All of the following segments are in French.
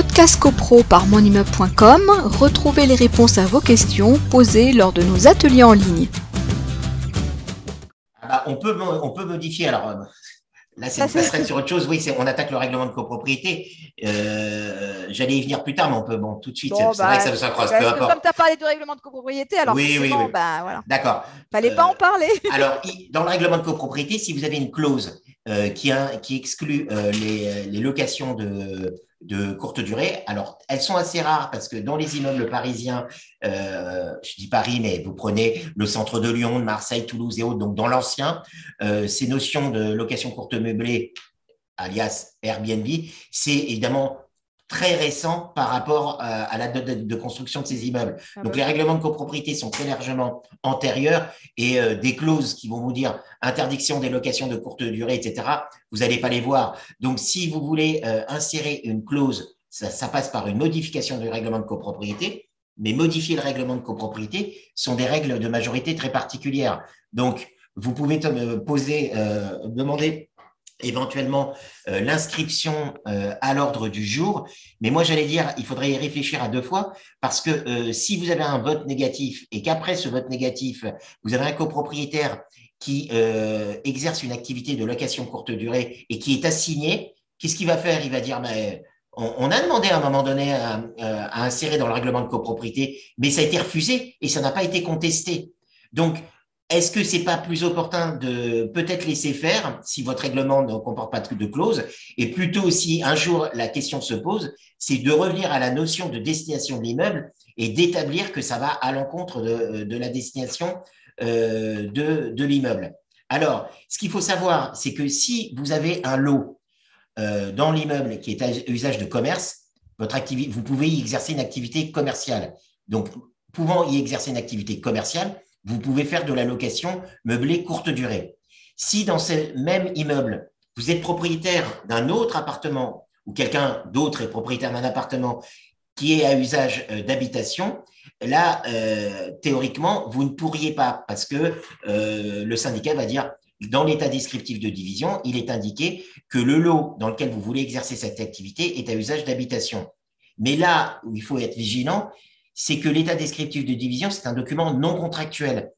Podcast CoPro par monimmeuble.com, retrouvez les réponses à vos questions posées lors de nos ateliers en ligne. Ah bah, on, peut, on peut modifier. Alors, euh, là, c'est une passerelle sur autre chose. Oui, on attaque le règlement de copropriété. Euh, J'allais y venir plus tard, mais on peut bon, tout de suite. c'est vrai bah, que ça s'accroche. Comme tu as parlé du règlement de copropriété, alors oui, oui, oui. Bah, voilà. D'accord. Fallait pas en parler. alors, dans le règlement de copropriété, si vous avez une clause euh, qui, qui, exclut euh, les, les, locations de, de, courte durée. Alors, elles sont assez rares parce que dans les immeubles parisiens, euh, je dis Paris, mais vous prenez le centre de Lyon, de Marseille, Toulouse et autres, donc dans l'ancien, euh, ces notions de location courte meublée, alias Airbnb, c'est évidemment très récent par rapport à la date de construction de ces immeubles. Ah Donc, les règlements de copropriété sont très largement antérieurs et euh, des clauses qui vont vous dire interdiction des locations de courte durée, etc., vous n'allez pas les voir. Donc, si vous voulez euh, insérer une clause, ça, ça, passe par une modification du règlement de copropriété, mais modifier le règlement de copropriété sont des règles de majorité très particulières. Donc, vous pouvez poser, euh, demander éventuellement euh, l'inscription euh, à l'ordre du jour. Mais moi, j'allais dire, il faudrait y réfléchir à deux fois, parce que euh, si vous avez un vote négatif et qu'après ce vote négatif, vous avez un copropriétaire qui exerce une activité de location courte durée et qui est assigné, qu'est-ce qu'il va faire? Il va dire, mais on, a demandé à un moment donné à, à insérer dans le règlement de copropriété, mais ça a été refusé et ça n'a pas été contesté. Donc, est-ce que c'est pas plus opportun de peut-être laisser faire si votre règlement ne comporte pas de clause et plutôt si un jour la question se pose, c'est de revenir à la notion de destination de l'immeuble et d'établir que ça va à l'encontre de, la destination euh, de, de l'immeuble. Alors, ce qu'il faut savoir, c'est que si vous avez un lot euh, dans l'immeuble qui est à usage de commerce, votre activité, vous pouvez y exercer une activité commerciale. Donc, pouvant y exercer une activité commerciale, vous pouvez faire de la location meublée courte durée. Si dans ce même immeuble, vous êtes propriétaire d'un autre appartement ou quelqu'un d'autre est propriétaire d'un appartement qui est à usage euh, d'habitation, là, euh, théoriquement, vous ne pourriez pas parce que euh, le syndicat va dire dans l'état descriptif de division, il est indiqué que le lot dans lequel vous voulez exercer cette activité est à usage d'habitation. Mais là où il faut être vigilant, c'est que l'état descriptif de division, c'est un document non contractuel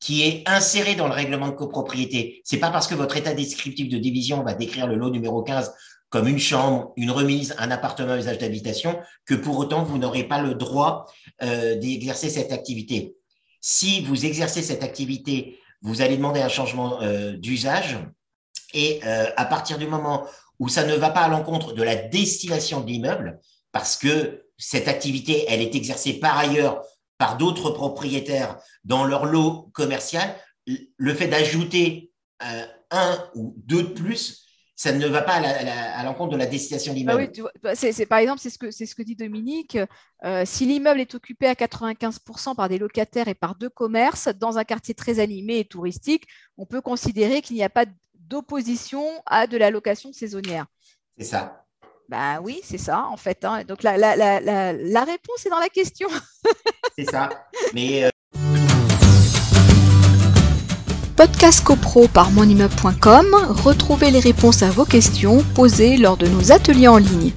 qui est inséré dans le règlement de copropriété. C'est pas parce que votre état descriptif de division va décrire le lot numéro 15 comme une chambre, une remise, un appartement à usage d'habitation, que pour autant vous n'aurez pas le droit euh, d'exercer cette activité. Si vous exercez cette activité, vous allez demander un changement euh, d'usage et euh, à partir du moment où ça ne va pas à l'encontre de la destination de l'immeuble, parce que cette activité, elle est exercée par ailleurs par d'autres propriétaires dans leur lot commercial, le fait d'ajouter euh, un ou deux de plus, ça ne va pas à l'encontre de la destination de l'immeuble. Bah oui, bah, c'est, par exemple, c'est ce, que, c'est ce que dit Dominique. Euh, si l'immeuble est occupé à 95% par des locataires et par deux commerces dans un quartier très animé et touristique, on peut considérer qu'il n'y a pas d'opposition à de la location saisonnière. C'est ça. Ben oui, c'est ça, en fait. Hein. Donc, la, la, la, la, réponse est dans la question. c'est ça. Mais. Euh... Podcast CoPro par monimmeuble.com, retrouvez les réponses à vos questions posées lors de nos ateliers en ligne.